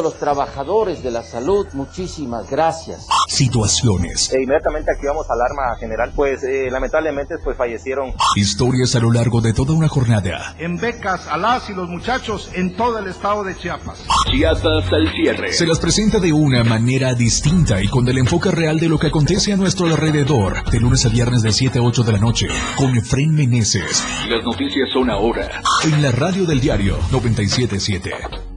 los trabajadores de la salud, muchísimas gracias. Situaciones. E inmediatamente activamos alarma general, pues eh, lamentablemente pues fallecieron. Historias a lo largo de toda una jornada. En becas a las y los muchachos en todo el estado de Chiapas. Chiapas al cierre. Se las presenta de una manera distinta y con el enfoque real de lo que acontece a nuestro alrededor. De lunes a viernes de 7 a 8 de la noche. Con Efren Meneses. Las noticias son ahora. En la radio del diario 977.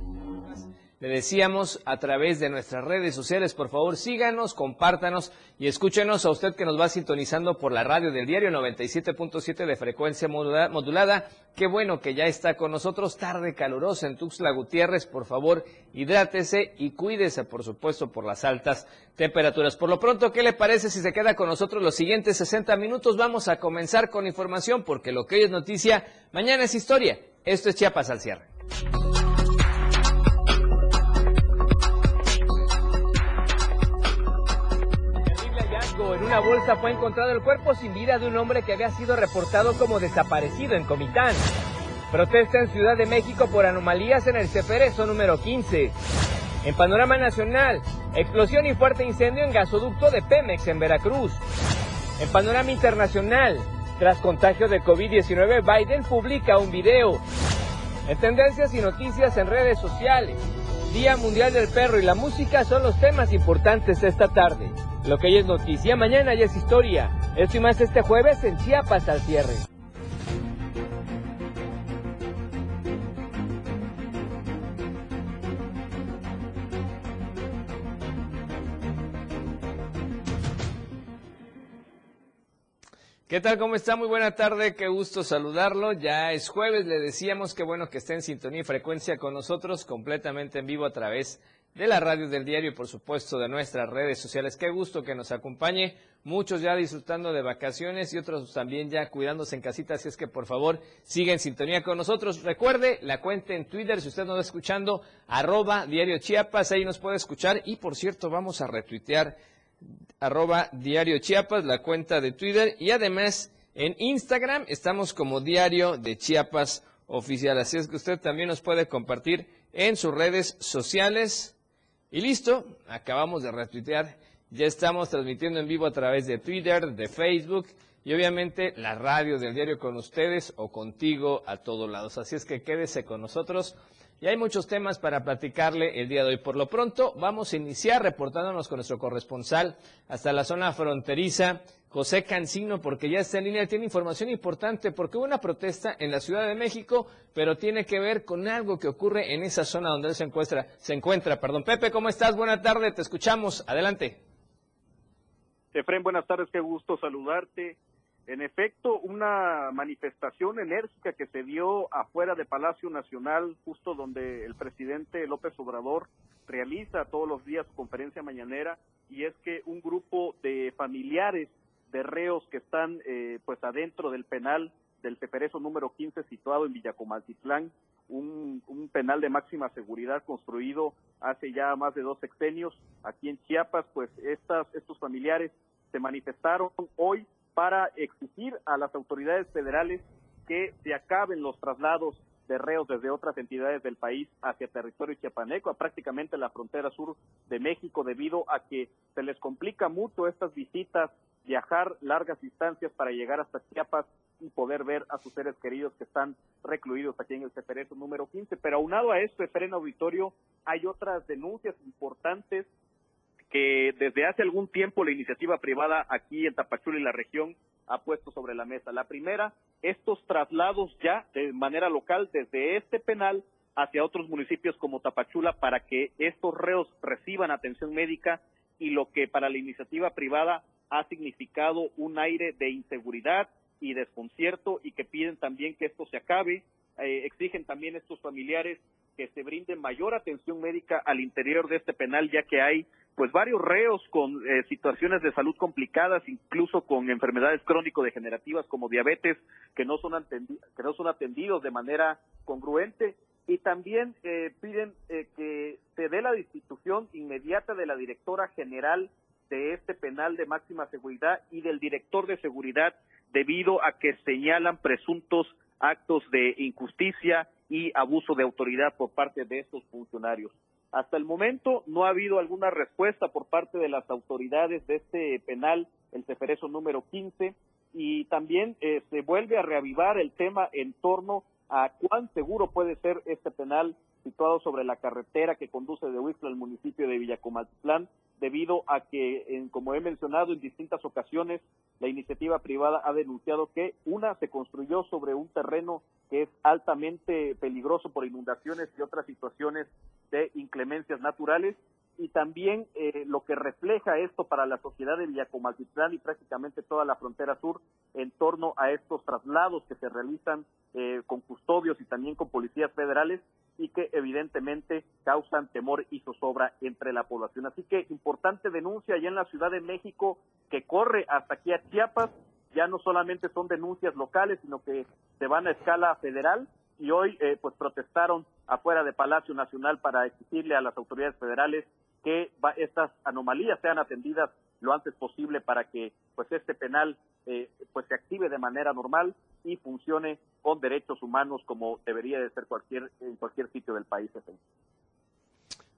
Le decíamos a través de nuestras redes sociales, por favor síganos, compártanos y escúchenos a usted que nos va sintonizando por la radio del diario 97.7 de frecuencia modulada. Qué bueno que ya está con nosotros. Tarde calurosa en Tuxtla Gutiérrez. Por favor, hidrátese y cuídese, por supuesto, por las altas temperaturas. Por lo pronto, ¿qué le parece si se queda con nosotros los siguientes 60 minutos? Vamos a comenzar con información porque lo que hoy es noticia, mañana es historia. Esto es Chiapas al cierre. Una bolsa fue encontrado el cuerpo sin vida de un hombre que había sido reportado como desaparecido en Comitán. Protesta en Ciudad de México por anomalías en el Ceferezo número 15. En panorama nacional, explosión y fuerte incendio en gasoducto de Pemex en Veracruz. En panorama internacional, tras contagio de COVID-19, Biden publica un video. En tendencias y noticias en redes sociales, Día Mundial del Perro y la música son los temas importantes esta tarde. Lo que hoy es noticia, mañana ya es historia. Esto y más este jueves en Chiapas al cierre. ¿Qué tal? ¿Cómo está? Muy buena tarde, qué gusto saludarlo. Ya es jueves, le decíamos que bueno que esté en sintonía y frecuencia con nosotros, completamente en vivo a través de la radio del diario y por supuesto de nuestras redes sociales. Qué gusto que nos acompañe, muchos ya disfrutando de vacaciones y otros también ya cuidándose en casita, así es que por favor siga en sintonía con nosotros. Recuerde la cuenta en Twitter, si usted nos está escuchando, arroba diario Chiapas, ahí nos puede escuchar y por cierto vamos a retuitear arroba diario Chiapas, la cuenta de Twitter y además en Instagram estamos como diario de Chiapas oficial. Así es que usted también nos puede compartir en sus redes sociales. Y listo, acabamos de retuitear. Ya estamos transmitiendo en vivo a través de Twitter, de Facebook y obviamente la radio del diario con ustedes o contigo a todos lados. Así es que quédese con nosotros. Y hay muchos temas para platicarle el día de hoy. Por lo pronto, vamos a iniciar reportándonos con nuestro corresponsal hasta la zona fronteriza, José Cancino, porque ya está en línea, tiene información importante, porque hubo una protesta en la Ciudad de México, pero tiene que ver con algo que ocurre en esa zona donde él se encuentra. Se encuentra perdón. Pepe, ¿cómo estás? Buenas tardes, te escuchamos. Adelante. Efren, buenas tardes, qué gusto saludarte. En efecto, una manifestación enérgica que se dio afuera de Palacio Nacional, justo donde el presidente López Obrador realiza todos los días su conferencia mañanera, y es que un grupo de familiares de reos que están eh, pues adentro del penal del Teperezo número 15 situado en Villacomaltitlán, un, penal de máxima seguridad construido hace ya más de dos sexenios aquí en Chiapas, pues estas, estos familiares se manifestaron hoy para exigir a las autoridades federales que se acaben los traslados de reos desde otras entidades del país hacia territorio chiapaneco, a prácticamente la frontera sur de México, debido a que se les complica mucho estas visitas, viajar largas distancias para llegar hasta Chiapas y poder ver a sus seres queridos que están recluidos aquí en el Ceferezo número 15. Pero aunado a esto, Efren Auditorio, hay otras denuncias importantes que desde hace algún tiempo la iniciativa privada aquí en Tapachula y la región ha puesto sobre la mesa. La primera, estos traslados ya de manera local desde este penal hacia otros municipios como Tapachula para que estos reos reciban atención médica y lo que para la iniciativa privada ha significado un aire de inseguridad y desconcierto y que piden también que esto se acabe. Eh, exigen también estos familiares que se brinde mayor atención médica al interior de este penal, ya que hay pues varios reos con eh, situaciones de salud complicadas, incluso con enfermedades crónico-degenerativas como diabetes, que no son, que no son atendidos de manera congruente. Y también eh, piden eh, que se dé la destitución inmediata de la directora general de este penal de máxima seguridad y del director de seguridad debido a que señalan presuntos actos de injusticia y abuso de autoridad por parte de estos funcionarios. Hasta el momento no ha habido alguna respuesta por parte de las autoridades de este penal, el Ceferezo número 15, y también eh, se vuelve a reavivar el tema en torno a cuán seguro puede ser este penal situado sobre la carretera que conduce de Huixla al municipio de Villacomatlán, debido a que, en, como he mencionado en distintas ocasiones, la iniciativa privada ha denunciado que una se construyó sobre un terreno que es altamente peligroso por inundaciones y otras situaciones de inclemencias naturales y también eh, lo que refleja esto para la sociedad de Villacomaltitlán y prácticamente toda la frontera sur en torno a estos traslados que se realizan eh, con custodios y también con policías federales y que evidentemente causan temor y zozobra entre la población. Así que importante denuncia allá en la Ciudad de México que corre hasta aquí a Chiapas, ya no solamente son denuncias locales, sino que se van a escala federal y hoy eh, pues protestaron afuera de Palacio Nacional para exigirle a las autoridades federales que estas anomalías sean atendidas lo antes posible para que pues este penal eh, pues se active de manera normal y funcione con derechos humanos como debería de ser cualquier en cualquier sitio del país.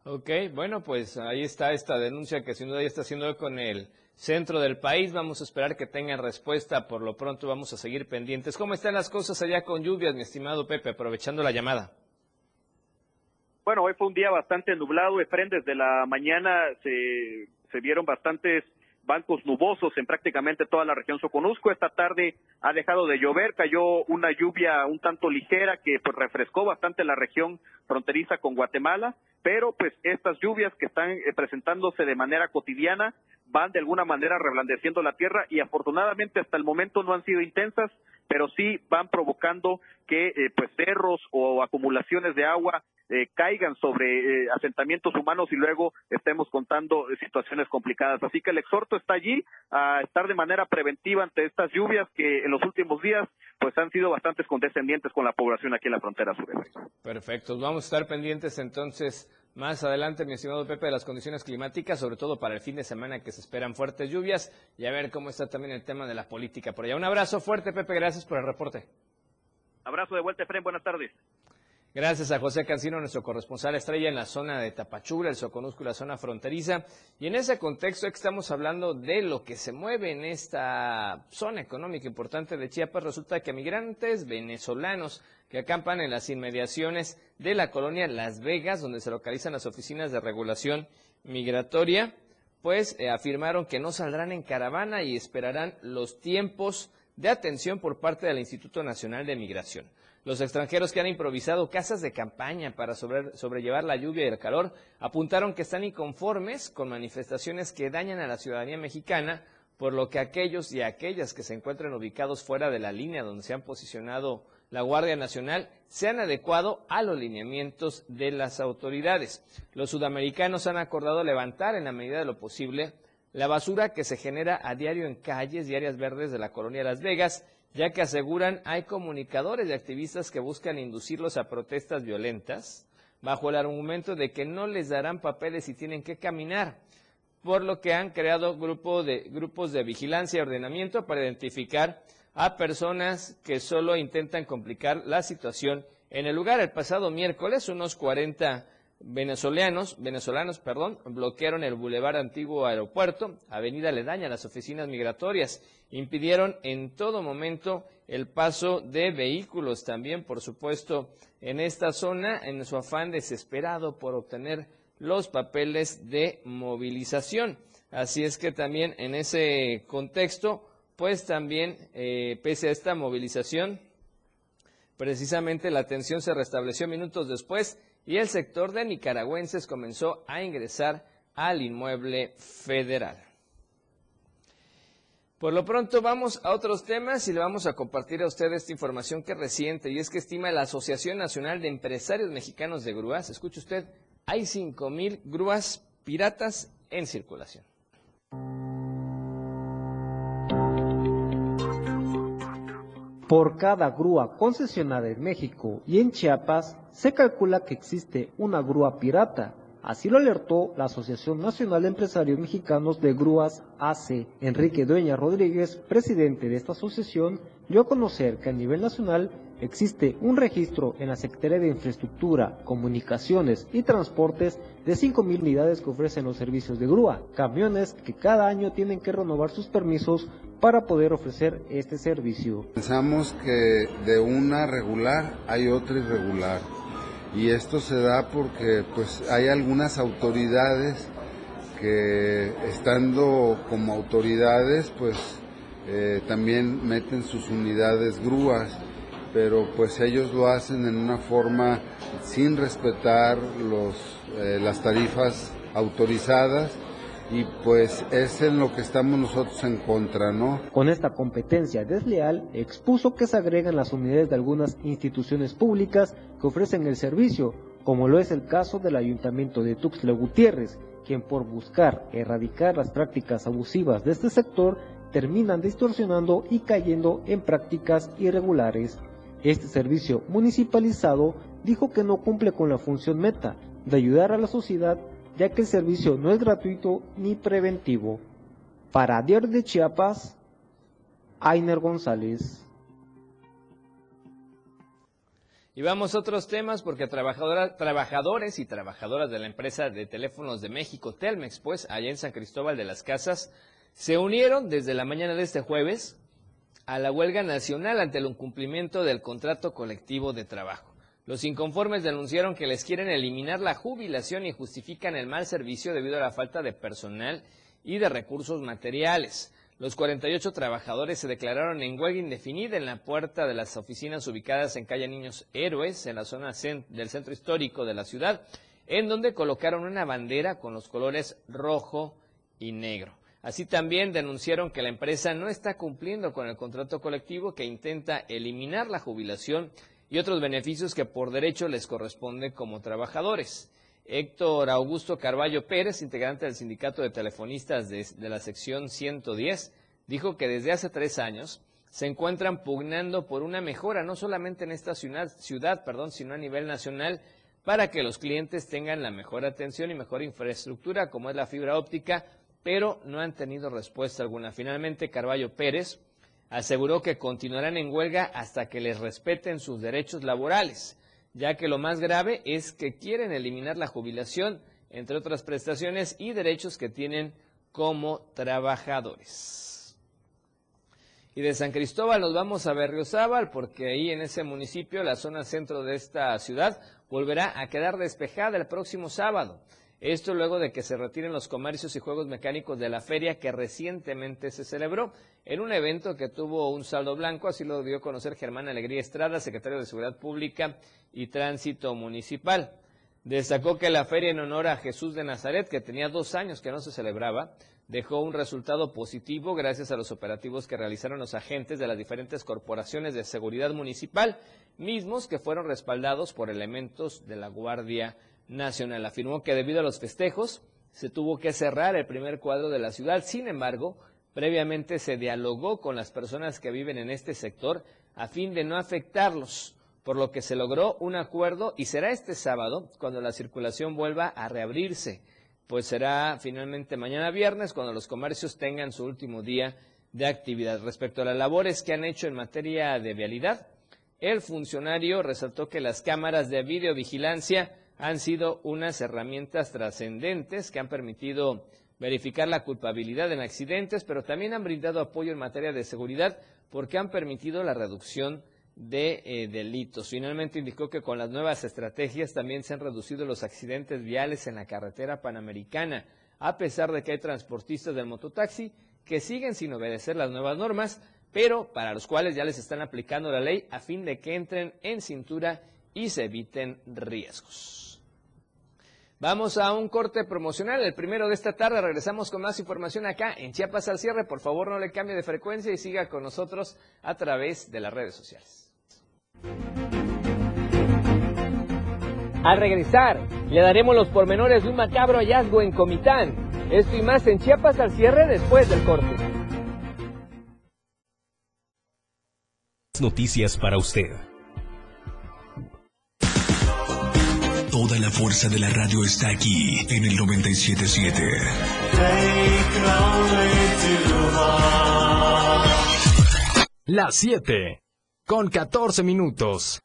Ok, bueno, pues ahí está esta denuncia que sin duda ya está haciendo con el centro del país. Vamos a esperar que tengan respuesta. Por lo pronto vamos a seguir pendientes. ¿Cómo están las cosas allá con lluvias, mi estimado Pepe? Aprovechando la llamada. Bueno, hoy fue un día bastante nublado, Efren, desde la mañana se, se vieron bastantes bancos nubosos en prácticamente toda la región Soconusco. Esta tarde ha dejado de llover, cayó una lluvia un tanto ligera que pues refrescó bastante la región fronteriza con Guatemala, pero pues estas lluvias que están eh, presentándose de manera cotidiana van de alguna manera reblandeciendo la tierra y afortunadamente hasta el momento no han sido intensas, pero sí van provocando que eh, pues cerros o acumulaciones de agua eh, caigan sobre eh, asentamientos humanos y luego estemos contando situaciones complicadas. Así que el exhorto está allí a estar de manera preventiva ante estas lluvias que en los últimos días pues han sido bastante condescendientes con la población aquí en la frontera sur. Perfecto, vamos a estar pendientes entonces más adelante, mi estimado Pepe, de las condiciones climáticas, sobre todo para el fin de semana que se esperan fuertes lluvias y a ver cómo está también el tema de la política por allá. Un abrazo fuerte, Pepe, gracias por el reporte. Abrazo de vuelta, Efraín, buenas tardes. Gracias a José Cancino, nuestro corresponsal estrella en la zona de Tapachula, el Soconusco, la zona fronteriza. Y en ese contexto estamos hablando de lo que se mueve en esta zona económica importante de Chiapas. Resulta que migrantes venezolanos que acampan en las inmediaciones de la colonia Las Vegas, donde se localizan las oficinas de regulación migratoria, pues eh, afirmaron que no saldrán en caravana y esperarán los tiempos de atención por parte del Instituto Nacional de Migración. Los extranjeros que han improvisado casas de campaña para sobrellevar la lluvia y el calor apuntaron que están inconformes con manifestaciones que dañan a la ciudadanía mexicana, por lo que aquellos y aquellas que se encuentren ubicados fuera de la línea donde se han posicionado la Guardia Nacional se han adecuado a los lineamientos de las autoridades. Los sudamericanos han acordado levantar en la medida de lo posible la basura que se genera a diario en calles y áreas verdes de la colonia Las Vegas ya que aseguran hay comunicadores y activistas que buscan inducirlos a protestas violentas bajo el argumento de que no les darán papeles y tienen que caminar, por lo que han creado de, grupos de vigilancia y ordenamiento para identificar a personas que solo intentan complicar la situación en el lugar. El pasado miércoles, unos 40 venezolanos, venezolanos perdón, bloquearon el Boulevard Antiguo Aeropuerto, avenida Ledaña, las oficinas migratorias, impidieron en todo momento el paso de vehículos también, por supuesto, en esta zona, en su afán desesperado por obtener los papeles de movilización. Así es que también en ese contexto, pues también, eh, pese a esta movilización, precisamente la atención se restableció minutos después y el sector de nicaragüenses comenzó a ingresar al inmueble federal. Por lo pronto vamos a otros temas y le vamos a compartir a usted esta información que es reciente y es que estima la Asociación Nacional de Empresarios Mexicanos de Grúas, escuche usted, hay 5.000 grúas piratas en circulación. Por cada grúa concesionada en México y en Chiapas, se calcula que existe una grúa pirata. Así lo alertó la Asociación Nacional de Empresarios Mexicanos de Grúas AC. Enrique Dueña Rodríguez, presidente de esta asociación, dio a conocer que a nivel nacional existe un registro en la Secretaría de Infraestructura, Comunicaciones y Transportes de 5.000 unidades que ofrecen los servicios de grúa, camiones que cada año tienen que renovar sus permisos para poder ofrecer este servicio. Pensamos que de una regular hay otra irregular y esto se da porque pues hay algunas autoridades que estando como autoridades pues eh, también meten sus unidades grúas pero pues ellos lo hacen en una forma sin respetar los, eh, las tarifas autorizadas y pues es en lo que estamos nosotros en contra, ¿no? Con esta competencia desleal, expuso que se agregan las unidades de algunas instituciones públicas que ofrecen el servicio, como lo es el caso del Ayuntamiento de Tuxtla Gutiérrez, quien por buscar erradicar las prácticas abusivas de este sector terminan distorsionando y cayendo en prácticas irregulares. Este servicio municipalizado dijo que no cumple con la función meta de ayudar a la sociedad, ya que el servicio no es gratuito ni preventivo. Para Diario de Chiapas, Ainer González. Y vamos a otros temas porque trabajadores y trabajadoras de la empresa de teléfonos de México, Telmex, pues allá en San Cristóbal de las Casas, se unieron desde la mañana de este jueves a la huelga nacional ante el incumplimiento del contrato colectivo de trabajo. Los inconformes denunciaron que les quieren eliminar la jubilación y justifican el mal servicio debido a la falta de personal y de recursos materiales. Los 48 trabajadores se declararon en huelga indefinida en la puerta de las oficinas ubicadas en calle Niños Héroes, en la zona del centro histórico de la ciudad, en donde colocaron una bandera con los colores rojo y negro. Así también denunciaron que la empresa no está cumpliendo con el contrato colectivo que intenta eliminar la jubilación y otros beneficios que por derecho les corresponden como trabajadores. Héctor Augusto Carballo Pérez, integrante del Sindicato de Telefonistas de, la sección 110, dijo que desde hace tres años se encuentran pugnando por una mejora, no solamente en esta ciudad, ciudad perdón, sino a nivel nacional, para que los clientes tengan la mejor atención y mejor infraestructura, como es la fibra óptica, pero no han tenido respuesta alguna. Finalmente, Carballo Pérez aseguró que continuarán en huelga hasta que les respeten sus derechos laborales, ya que lo más grave es que quieren eliminar la jubilación, entre otras prestaciones y derechos que tienen como trabajadores. Y de San Cristóbal nos vamos a Berriozábal, porque ahí en ese municipio, la zona centro de esta ciudad, volverá a quedar despejada el próximo sábado. Esto luego de que se retiren los comercios y juegos mecánicos de la feria que recientemente se celebró en un evento que tuvo un saldo blanco, así lo dio a conocer Germán Alegría Estrada, secretario de Seguridad Pública y Tránsito Municipal. Destacó que la feria en honor a Jesús de Nazaret, que tenía dos años que no se celebraba, dejó un resultado positivo gracias a los operativos que realizaron los agentes de las diferentes corporaciones de seguridad municipal, mismos que fueron respaldados por elementos de la Guardia Nacional. Afirmó que debido a los festejos se tuvo que cerrar el primer cuadro de la ciudad. Sin embargo, previamente se dialogó con las personas que viven en este sector a fin de no afectarlos, por lo que se logró un acuerdo y será este sábado cuando la circulación vuelva a reabrirse, pues será finalmente mañana viernes cuando los comercios tengan su último día de actividad. Respecto a las labores que han hecho en materia de vialidad, el funcionario resaltó que las cámaras de videovigilancia han sido unas herramientas trascendentes que han permitido verificar la culpabilidad en accidentes, pero también han brindado apoyo en materia de seguridad porque han permitido la reducción de eh, delitos. Finalmente indicó que con las nuevas estrategias también se han reducido los accidentes viales en la carretera panamericana, a pesar de que hay transportistas del mototaxi que siguen sin obedecer las nuevas normas, pero para los cuales ya les están aplicando la ley a fin de que entren en cintura y se eviten riesgos. Vamos a un corte promocional, el primero de esta tarde. Regresamos con más información acá en Chiapas al cierre. Por favor, no le cambie de frecuencia y siga con nosotros a través de las redes sociales. Al regresar, le daremos los pormenores de un macabro hallazgo en Comitán. Esto y más en Chiapas al cierre después del corte. Noticias para usted. Toda la fuerza de la radio está aquí en el 977. Las 7 con 14 minutos.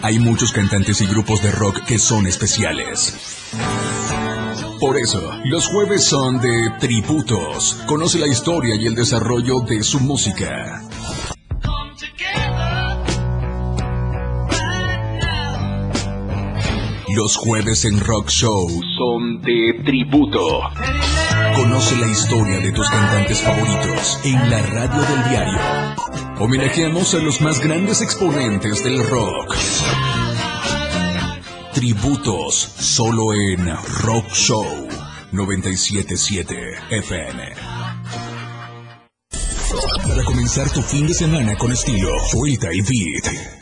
Hay muchos cantantes y grupos de rock que son especiales. Por eso, los jueves son de tributos. Conoce la historia y el desarrollo de su música. Los jueves en Rock Show son de tributo. Conoce la historia de tus cantantes favoritos en la radio del diario. Homenajeamos a los más grandes exponentes del rock. Tributos solo en Rock Show 977 FM. Para comenzar tu fin de semana con estilo, Suelta y Beat.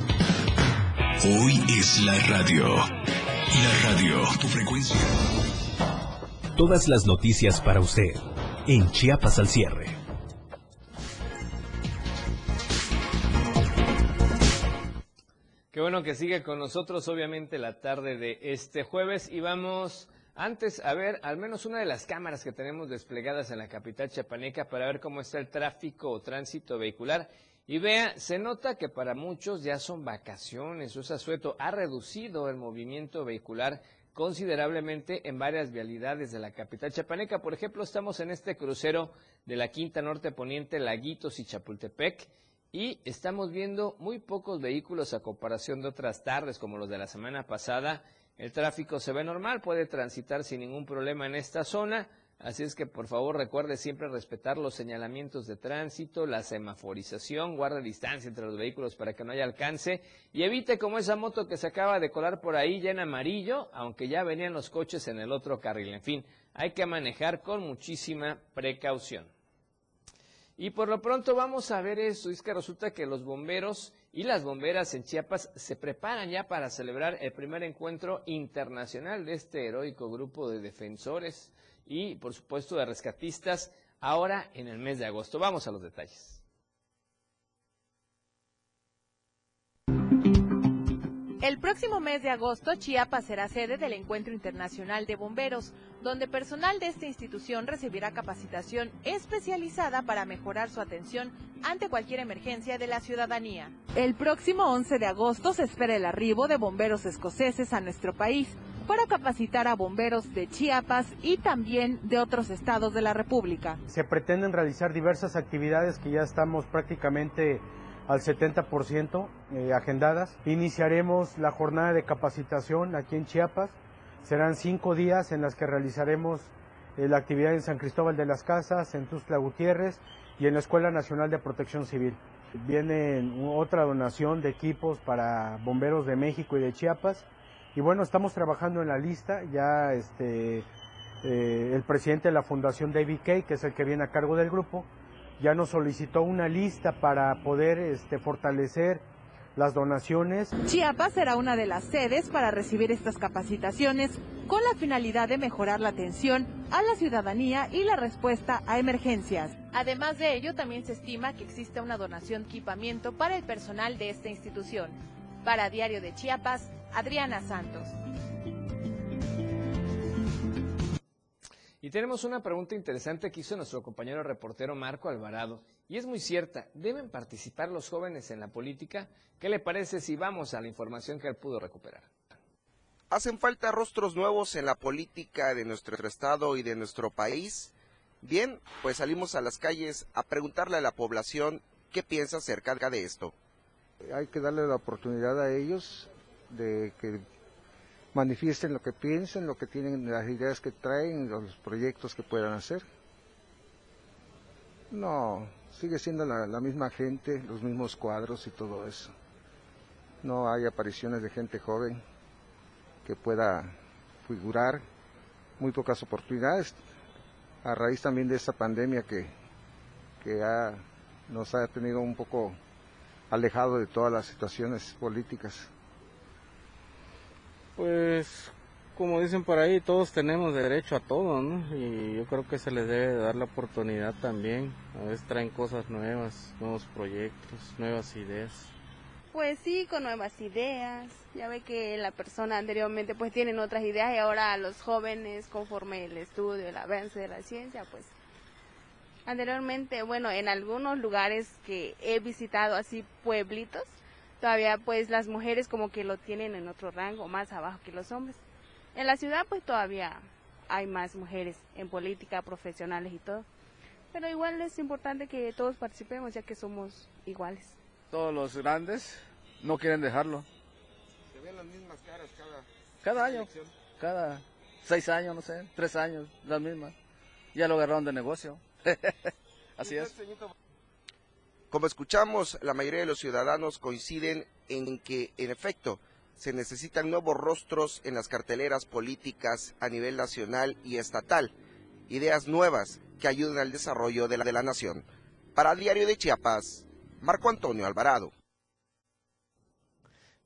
Hoy es la radio. La radio, tu frecuencia. Todas las noticias para usted en Chiapas al cierre. Qué bueno que sigue con nosotros, obviamente, la tarde de este jueves. Y vamos antes a ver al menos una de las cámaras que tenemos desplegadas en la capital chiapaneca para ver cómo está el tráfico o tránsito vehicular. Y vea, se nota que para muchos ya son vacaciones, o sea, sueto ha reducido el movimiento vehicular considerablemente en varias vialidades de la capital chapaneca. Por ejemplo, estamos en este crucero de la Quinta Norte Poniente, Laguitos y Chapultepec, y estamos viendo muy pocos vehículos a comparación de otras tardes como los de la semana pasada. El tráfico se ve normal, puede transitar sin ningún problema en esta zona. Así es que por favor recuerde siempre respetar los señalamientos de tránsito, la semaforización, guarde distancia entre los vehículos para que no haya alcance y evite como esa moto que se acaba de colar por ahí ya en amarillo, aunque ya venían los coches en el otro carril. En fin, hay que manejar con muchísima precaución. Y por lo pronto vamos a ver eso, es que resulta que los bomberos y las bomberas en Chiapas se preparan ya para celebrar el primer encuentro internacional de este heroico grupo de defensores y, por supuesto, de rescatistas ahora en el mes de agosto. Vamos a los detalles. El próximo mes de agosto, Chiapas será sede del Encuentro Internacional de Bomberos, donde personal de esta institución recibirá capacitación especializada para mejorar su atención ante cualquier emergencia de la ciudadanía. El próximo 11 de agosto se espera el arribo de bomberos escoceses a nuestro país para capacitar a bomberos de Chiapas y también de otros estados de la República. Se pretenden realizar diversas actividades que ya estamos prácticamente al 70% eh, agendadas. Iniciaremos la jornada de capacitación aquí en Chiapas. Serán cinco días en las que realizaremos eh, la actividad en San Cristóbal de las Casas, en Tuzla Gutiérrez y en la Escuela Nacional de Protección Civil. Viene otra donación de equipos para bomberos de México y de Chiapas. Y bueno, estamos trabajando en la lista. Ya este, eh, el presidente de la Fundación David Kay, que es el que viene a cargo del grupo, ya nos solicitó una lista para poder este, fortalecer las donaciones. Chiapas será una de las sedes para recibir estas capacitaciones con la finalidad de mejorar la atención a la ciudadanía y la respuesta a emergencias. Además de ello, también se estima que existe una donación de equipamiento para el personal de esta institución. Para Diario de Chiapas, Adriana Santos. Y tenemos una pregunta interesante que hizo nuestro compañero reportero Marco Alvarado. Y es muy cierta, ¿deben participar los jóvenes en la política? ¿Qué le parece si vamos a la información que él pudo recuperar? ¿Hacen falta rostros nuevos en la política de nuestro estado y de nuestro país? Bien, pues salimos a las calles a preguntarle a la población qué piensa acerca de esto. Hay que darle la oportunidad a ellos de que manifiesten lo que piensen, lo que tienen, las ideas que traen, los proyectos que puedan hacer. No, sigue siendo la, misma gente, los mismos cuadros y todo eso. No hay apariciones de gente joven que pueda figurar, muy pocas oportunidades, a raíz también de esta pandemia que, que ha, nos ha tenido un poco alejado de todas las situaciones políticas. Pues como dicen por ahí, todos tenemos derecho a todo, ¿no? Y yo creo que se les debe dar la oportunidad también. A veces traen cosas nuevas, nuevos proyectos, nuevas ideas. Pues sí, con nuevas ideas. Ya ve que la persona anteriormente pues tienen otras ideas y ahora los jóvenes, conforme el estudio, el avance de la ciencia, pues anteriormente, bueno, en algunos lugares que he visitado así pueblitos, todavía pues las mujeres como que lo tienen en otro rango, más abajo que los hombres. En la ciudad pues todavía hay más mujeres en política, profesionales y todo. Pero igual es importante que todos participemos ya que somos iguales. Todos los grandes no quieren dejarlo. Se ven las mismas caras cada, cada año, cada seis años, no sé, tres años, las mismas. Ya lo agarraron de negocio. Así es. Como escuchamos, la mayoría de los ciudadanos coinciden en que, en efecto, se necesitan nuevos rostros en las carteleras políticas a nivel nacional y estatal, ideas nuevas que ayuden al desarrollo de la, de la nación. Para Diario de Chiapas, Marco Antonio Alvarado.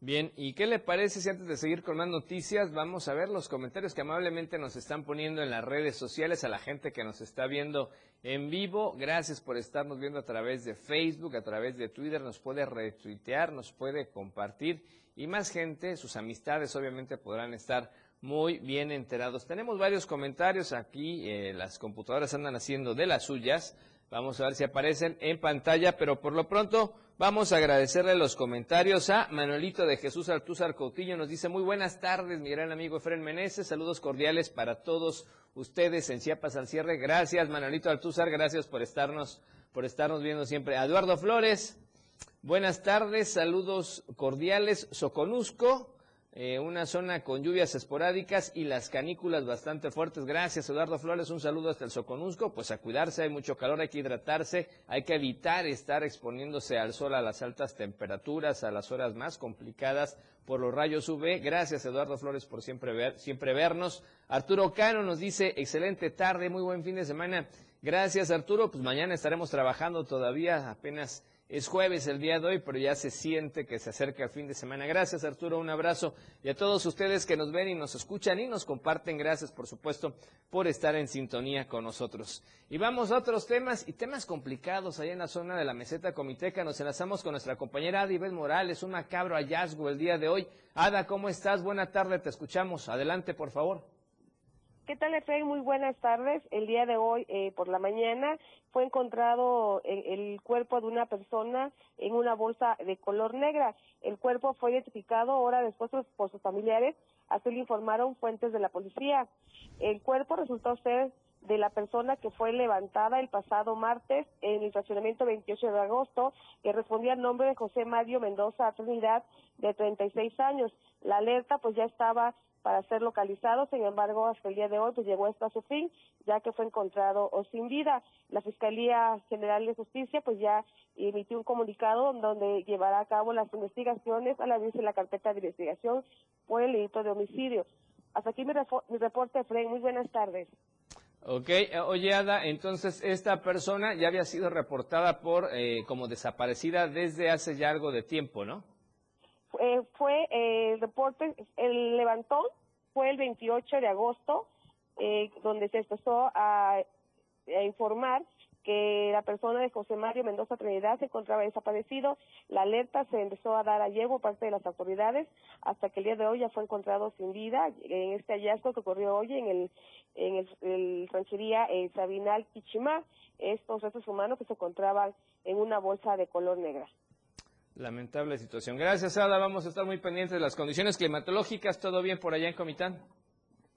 Bien, ¿y qué le parece si antes de seguir con más noticias vamos a ver los comentarios que amablemente nos están poniendo en las redes sociales a la gente que nos está viendo en vivo? Gracias por estarnos viendo a través de Facebook, a través de Twitter, nos puede retuitear, nos puede compartir y más gente, sus amistades obviamente podrán estar muy bien enterados. Tenemos varios comentarios aquí, eh, las computadoras andan haciendo de las suyas. Vamos a ver si aparecen en pantalla, pero por lo pronto vamos a agradecerle los comentarios a Manuelito de Jesús Altúzar Coutinho. Nos dice muy buenas tardes, mi gran amigo Efren Meneses. Saludos cordiales para todos ustedes en Chiapas al cierre. Gracias, Manuelito Altúzar, gracias por estarnos, por estarnos viendo siempre. Eduardo Flores, buenas tardes, saludos cordiales. Soconusco, eh, una zona con lluvias esporádicas y las canículas bastante fuertes. Gracias, Eduardo Flores. Un saludo hasta el Soconusco. Pues a cuidarse, hay mucho calor, hay que hidratarse, hay que evitar estar exponiéndose al sol a las altas temperaturas, a las horas más complicadas por los rayos UV. Gracias, Eduardo Flores, por siempre, ver, siempre vernos. Arturo Cano nos dice, excelente tarde, muy buen fin de semana. Gracias, Arturo. Pues mañana estaremos trabajando todavía, apenas es jueves el día de hoy, pero ya se siente que se acerca el fin de semana. Gracias Arturo, un abrazo. Y a todos ustedes que nos ven y nos escuchan y nos comparten, gracias por supuesto por estar en sintonía con nosotros. Y vamos a otros temas y temas complicados allá en la zona de la meseta comiteca. Nos enlazamos con nuestra compañera Adibel Morales, un macabro hallazgo el día de hoy. Ada, ¿cómo estás? Buena tarde, te escuchamos. Adelante, por favor. ¿Qué tal, Efraín? Muy buenas tardes. El día de hoy, eh, por la mañana, fue encontrado el, cuerpo de una persona en una bolsa de color negra. El cuerpo fue identificado hora después por sus familiares, así lo informaron fuentes de la policía. El cuerpo resultó ser de la persona que fue levantada el pasado martes en el estacionamiento 28 de agosto, que respondía al nombre de José Mario Mendoza Trinidad, de 36 años. La alerta pues ya estaba para ser localizado, sin embargo, hasta el día de hoy pues llegó esto a su fin, ya que fue encontrado o sin vida. La Fiscalía General de Justicia pues ya emitió un comunicado donde llevará a cabo las investigaciones a la vez de la carpeta de investigación por el delito de homicidio. Hasta aquí mi, mi reporte, Fred. Muy buenas tardes. Ok, oye Ada, entonces esta persona ya había sido reportada por eh, como desaparecida desde hace ya algo de tiempo, ¿no? Fue, fue eh, el reporte, el levantón fue el 28 de agosto, eh, donde se empezó a, a informar que la persona de José Mario Mendoza Trinidad se encontraba desaparecido. La alerta se empezó a dar ayer por parte de las autoridades hasta que el día de hoy ya fue encontrado sin vida en este hallazgo que ocurrió hoy en el en el, el ranchería eh, Sabinal Quichimá. Estos restos humanos que se encontraban en una bolsa de color negra. Lamentable situación. Gracias, Ada. Vamos a estar muy pendientes de las condiciones climatológicas. ¿Todo bien por allá en Comitán?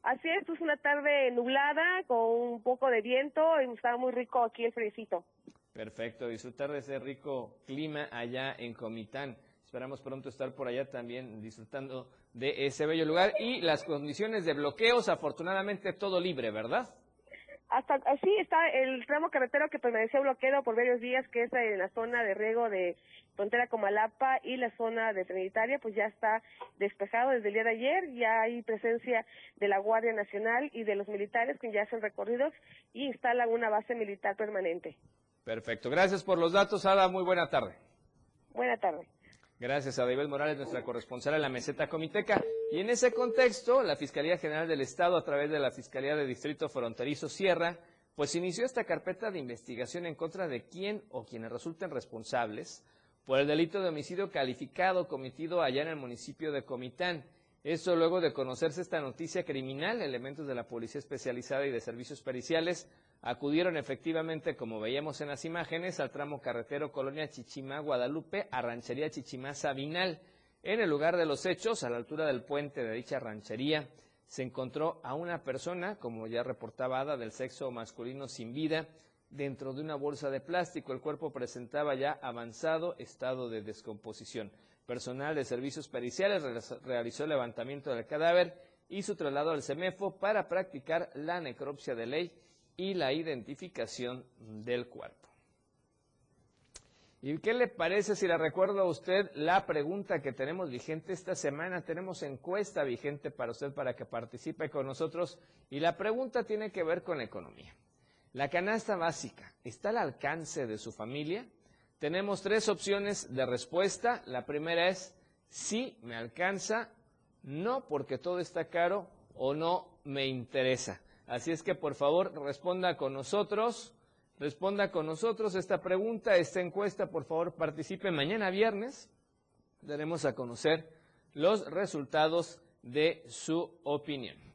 Así es, es una tarde nublada con un poco de viento y está muy rico aquí el fresito. Perfecto, disfrutar de ese rico clima allá en Comitán. Esperamos pronto estar por allá también disfrutando de ese bello lugar y las condiciones de bloqueos, afortunadamente todo libre, ¿verdad? Hasta así está el tramo carretero que permaneció bloqueado por varios días, que es en la zona de riego de frontera Comalapa y la zona de Trinitaria, pues ya está despejado desde el día de ayer. Ya hay presencia de la Guardia Nacional y de los militares que ya hacen recorridos y instalan una base militar permanente. Perfecto. Gracias por los datos, Ada. Muy buena tarde. Buena tarde. Gracias a David Morales, nuestra corresponsal en la meseta comiteca. Y en ese contexto, la Fiscalía General del Estado, a través de la Fiscalía de Distrito Fronterizo Sierra, pues inició esta carpeta de investigación en contra de quién o quienes resulten responsables por el delito de homicidio calificado cometido allá en el municipio de Comitán. Esto luego de conocerse esta noticia criminal, elementos de la Policía Especializada y de Servicios Periciales acudieron efectivamente, como veíamos en las imágenes, al tramo carretero Colonia Chichimá, Guadalupe, a Ranchería Chichimá Sabinal. En el lugar de los hechos, a la altura del puente de dicha ranchería, se encontró a una persona, como ya reportaba Ada, del sexo masculino sin vida, dentro de una bolsa de plástico. El cuerpo presentaba ya avanzado estado de descomposición. Personal de servicios periciales realizó el levantamiento del cadáver y su traslado al CEMEFO para practicar la necropsia de ley y la identificación del cuerpo. ¿Y qué le parece si le recuerdo a usted la pregunta que tenemos vigente esta semana? Tenemos encuesta vigente para usted para que participe con nosotros y la pregunta tiene que ver con la economía. ¿La canasta básica está al alcance de su familia? Tenemos tres opciones de respuesta. La primera es sí me alcanza, no porque todo está caro o no me interesa. Así es que por favor responda con nosotros, responda con nosotros esta pregunta, esta encuesta, por favor participe mañana viernes. Daremos a conocer los resultados de su opinión.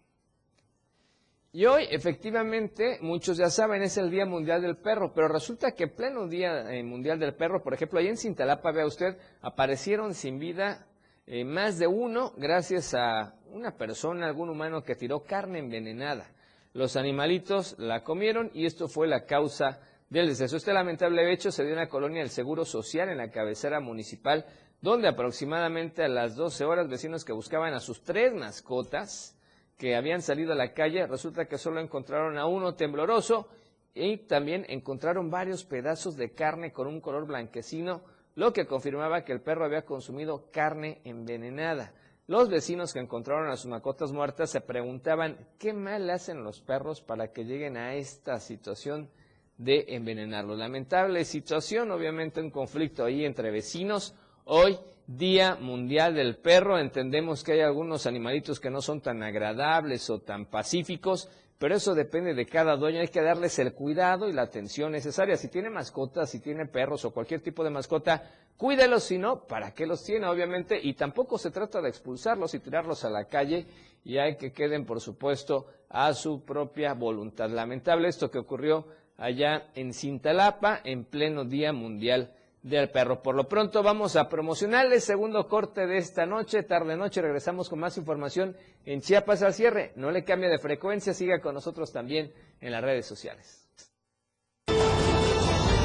Y hoy, efectivamente, muchos ya saben, es el Día Mundial del Perro, pero resulta que pleno Día eh, Mundial del Perro, por ejemplo, ahí en Cintalapa, vea usted, aparecieron sin vida eh, más de uno gracias a una persona, algún humano que tiró carne envenenada. Los animalitos la comieron y esto fue la causa del deceso. Este lamentable hecho se dio en la colonia del Seguro Social, en la cabecera municipal, donde aproximadamente a las 12 horas vecinos que buscaban a sus tres mascotas que habían salido a la calle, resulta que solo encontraron a uno tembloroso y también encontraron varios pedazos de carne con un color blanquecino, lo que confirmaba que el perro había consumido carne envenenada. Los vecinos que encontraron a sus mascotas muertas se preguntaban qué mal hacen los perros para que lleguen a esta situación de envenenarlos. Lamentable situación, obviamente un conflicto ahí entre vecinos. Hoy, Día Mundial del Perro, entendemos que hay algunos animalitos que no son tan agradables o tan pacíficos, pero eso depende de cada dueño, hay que darles el cuidado y la atención necesaria. Si tiene mascotas, si tiene perros o cualquier tipo de mascota, cuídelos, si no, ¿para qué los tiene? Obviamente, y tampoco se trata de expulsarlos y tirarlos a la calle, y hay que queden, por supuesto, a su propia voluntad. Lamentable esto que ocurrió allá en Cintalapa, en pleno Día Mundial del perro. Por lo pronto vamos a promocionar el segundo corte de esta noche, tarde noche, regresamos con más información en Chiapas al cierre. No le cambie de frecuencia, siga con nosotros también en las redes sociales.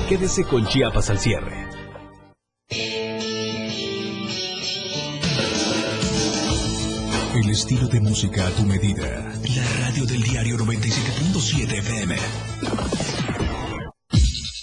Quédese con Chiapas al cierre. El estilo de música a tu medida. La radio del diario 97.7 FM.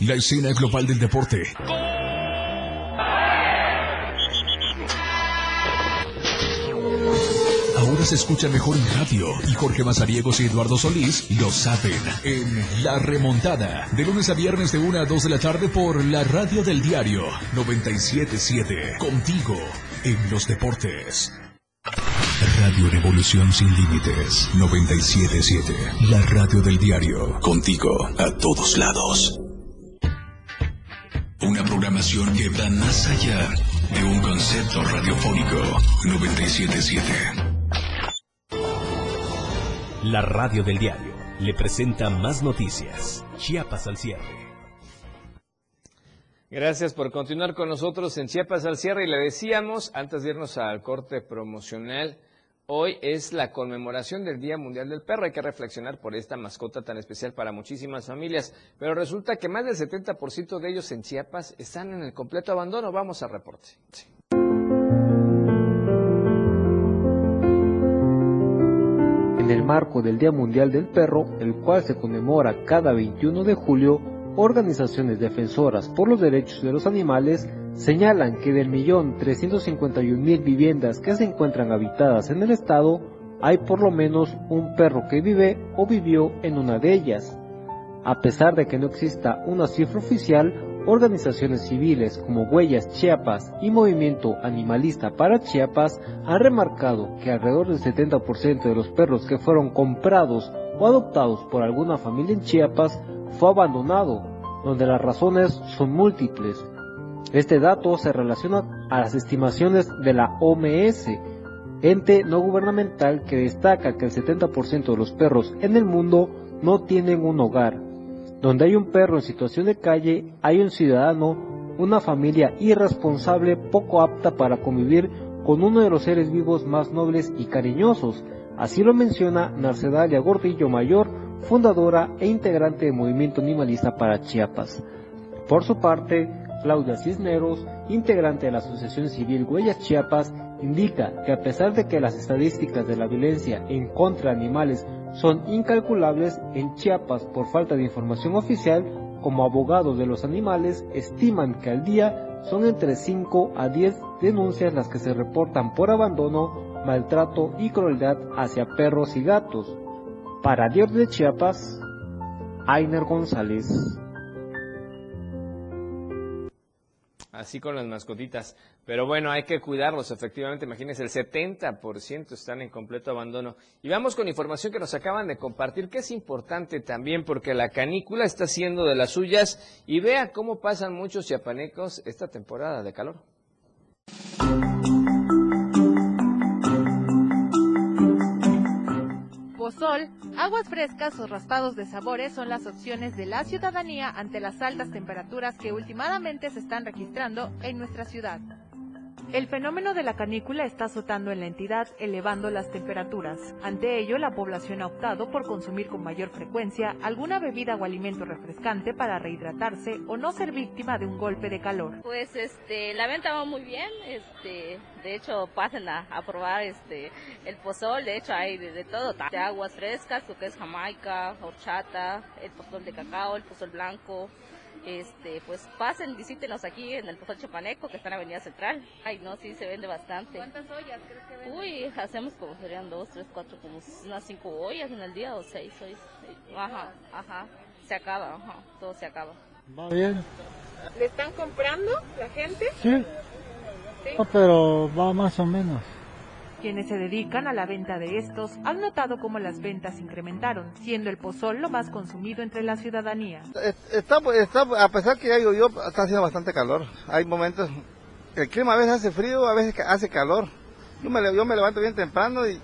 La escena global del deporte. Ahora se escucha mejor en radio y Jorge Mazariegos y Eduardo Solís lo saben en La Remontada. De lunes a viernes de 1 a 2 de la tarde por la radio del diario 977. Contigo en los deportes. Radio Revolución sin límites 977. La radio del diario. Contigo a todos lados. Programación que va más allá de un concepto radiofónico 977. La radio del diario le presenta más noticias. Chiapas al cierre. Gracias por continuar con nosotros en Chiapas al cierre y le decíamos, antes de irnos al corte promocional, Hoy es la conmemoración del Día Mundial del Perro. Hay que reflexionar por esta mascota tan especial para muchísimas familias. Pero resulta que más del 70% de ellos en Chiapas están en el completo abandono. Vamos al reporte. En el marco del Día Mundial del Perro, el cual se conmemora cada 21 de julio, organizaciones defensoras por los derechos de los animales señalan que del millón 351 mil viviendas que se encuentran habitadas en el estado, hay por lo menos un perro que vive o vivió en una de ellas. A pesar de que no exista una cifra oficial, organizaciones civiles como Huellas Chiapas y Movimiento Animalista para Chiapas han remarcado que alrededor del 70% de los perros que fueron comprados o adoptados por alguna familia en Chiapas fue abandonado, donde las razones son múltiples, este dato se relaciona a las estimaciones de la OMS, ente no gubernamental que destaca que el 70% de los perros en el mundo no tienen un hogar. Donde hay un perro en situación de calle, hay un ciudadano, una familia irresponsable poco apta para convivir con uno de los seres vivos más nobles y cariñosos. Así lo menciona Narcedalia Gordillo Mayor, fundadora e integrante del Movimiento Animalista para Chiapas. Por su parte, Claudia Cisneros, integrante de la Asociación Civil Huellas Chiapas, indica que a pesar de que las estadísticas de la violencia en contra de animales son incalculables, en Chiapas, por falta de información oficial, como abogados de los animales, estiman que al día son entre 5 a 10 denuncias las que se reportan por abandono, maltrato y crueldad hacia perros y gatos. Para Dios de Chiapas, Ainer González. así con las mascotitas. Pero bueno, hay que cuidarlos, efectivamente. Imagínense, el 70% están en completo abandono. Y vamos con información que nos acaban de compartir, que es importante también porque la canícula está haciendo de las suyas. Y vea cómo pasan muchos chiapanecos esta temporada de calor. Pozol, aguas frescas o raspados de sabores son las opciones de la ciudadanía ante las altas temperaturas que últimamente se están registrando en nuestra ciudad. El fenómeno de la canícula está azotando en la entidad, elevando las temperaturas. Ante ello, la población ha optado por consumir con mayor frecuencia alguna bebida o alimento refrescante para rehidratarse o no ser víctima de un golpe de calor. Pues este, la venta va muy bien, este, de hecho pasen a, probar este, el pozol, de hecho hay de, todo, de aguas frescas, lo que es jamaica, horchata, el pozol de cacao, el pozol blanco, este, pues pasen, visítenos aquí en el Pozol Chapaneco, que está en la Avenida Central. Ay, no, sí, se vende bastante. ¿Cuántas ollas crees que venden? Uy, hacemos como serían dos, tres, cuatro, como unas cinco ollas en el día o seis, seis. Ajá, ajá, se acaba, ajá, todo se acaba. Va bien. ¿Le están comprando la gente? Sí. ¿Sí? pero va más o menos. Quienes se dedican a la venta de estos han notado cómo las ventas incrementaron, siendo el pozol lo más consumido entre la ciudadanía. Está, a pesar que ya llovió, está haciendo bastante calor. Hay momentos, el clima a veces hace frío, a veces hace calor. Yo me, yo me levanto bien temprano y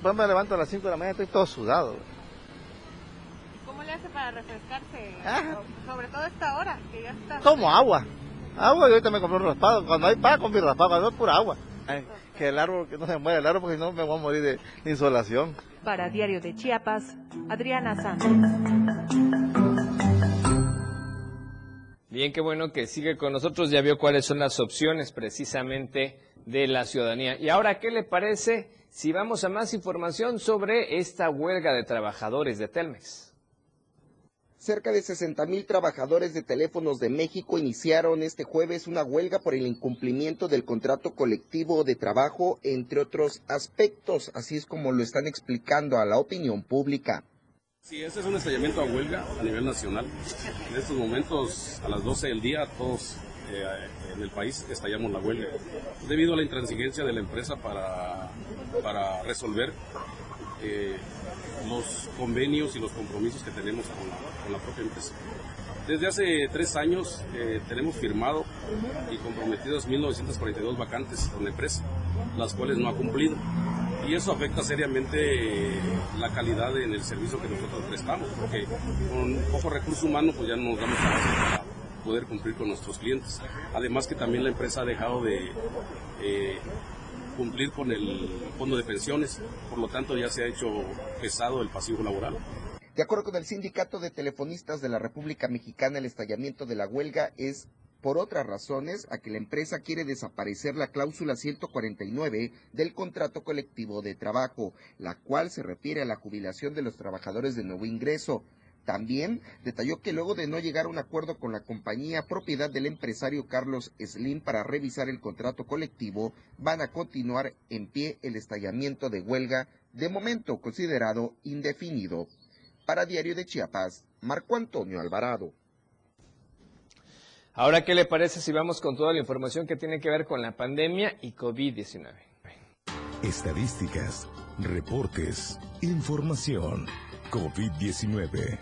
me levanto a las 5 de la mañana y estoy todo sudado. ¿Cómo le hace para refrescarse? Sobre todo esta hora, que ya está... Tomo agua. Agua y ahorita me compré un raspado. Cuando hay pan, con mi raspado, cuando es pura agua que el árbol, que no se muera el árbol, porque si no me voy a morir de, insolación. Para Diario de Chiapas, Adriana Sánchez. Bien, qué bueno que sigue con nosotros. Ya vio cuáles son las opciones precisamente de la ciudadanía. Y ahora, ¿qué le parece si vamos a más información sobre esta huelga de trabajadores de Telmex? Cerca de 60 mil trabajadores de teléfonos de México iniciaron este jueves una huelga por el incumplimiento del contrato colectivo de trabajo, entre otros aspectos. Así es como lo están explicando a la opinión pública. Sí, este es un estallamiento a huelga a nivel nacional. En estos momentos, a las 12 del día, todos eh, en el país estallamos la huelga, debido a la intransigencia de la empresa para, para resolver eh, los convenios y los compromisos que tenemos con la, propia empresa. Desde hace tres años eh, tenemos firmado y comprometidas 1.942 vacantes con la empresa, las cuales no ha cumplido. Y eso afecta seriamente la calidad en el servicio que nosotros prestamos, porque con poco recurso humano pues ya no nos damos para poder cumplir con nuestros clientes. Además que también la empresa ha dejado de eh, cumplir con el fondo de pensiones, por lo tanto ya se ha hecho pesado el pasivo laboral. De acuerdo con el Sindicato de Telefonistas de la República Mexicana, el estallamiento de la huelga es por otras razones a que la empresa quiere desaparecer la cláusula 149 del contrato colectivo de trabajo, la cual se refiere a la jubilación de los trabajadores de nuevo ingreso. También detalló que luego de no llegar a un acuerdo con la compañía propiedad del empresario Carlos Slim para revisar el contrato colectivo, van a continuar en pie el estallamiento de huelga, de momento considerado indefinido. Para Diario de Chiapas, Marco Antonio Alvarado. Ahora, ¿qué le parece si vamos con toda la información que tiene que ver con la pandemia y COVID-19? Estadísticas, reportes, información. COVID-19.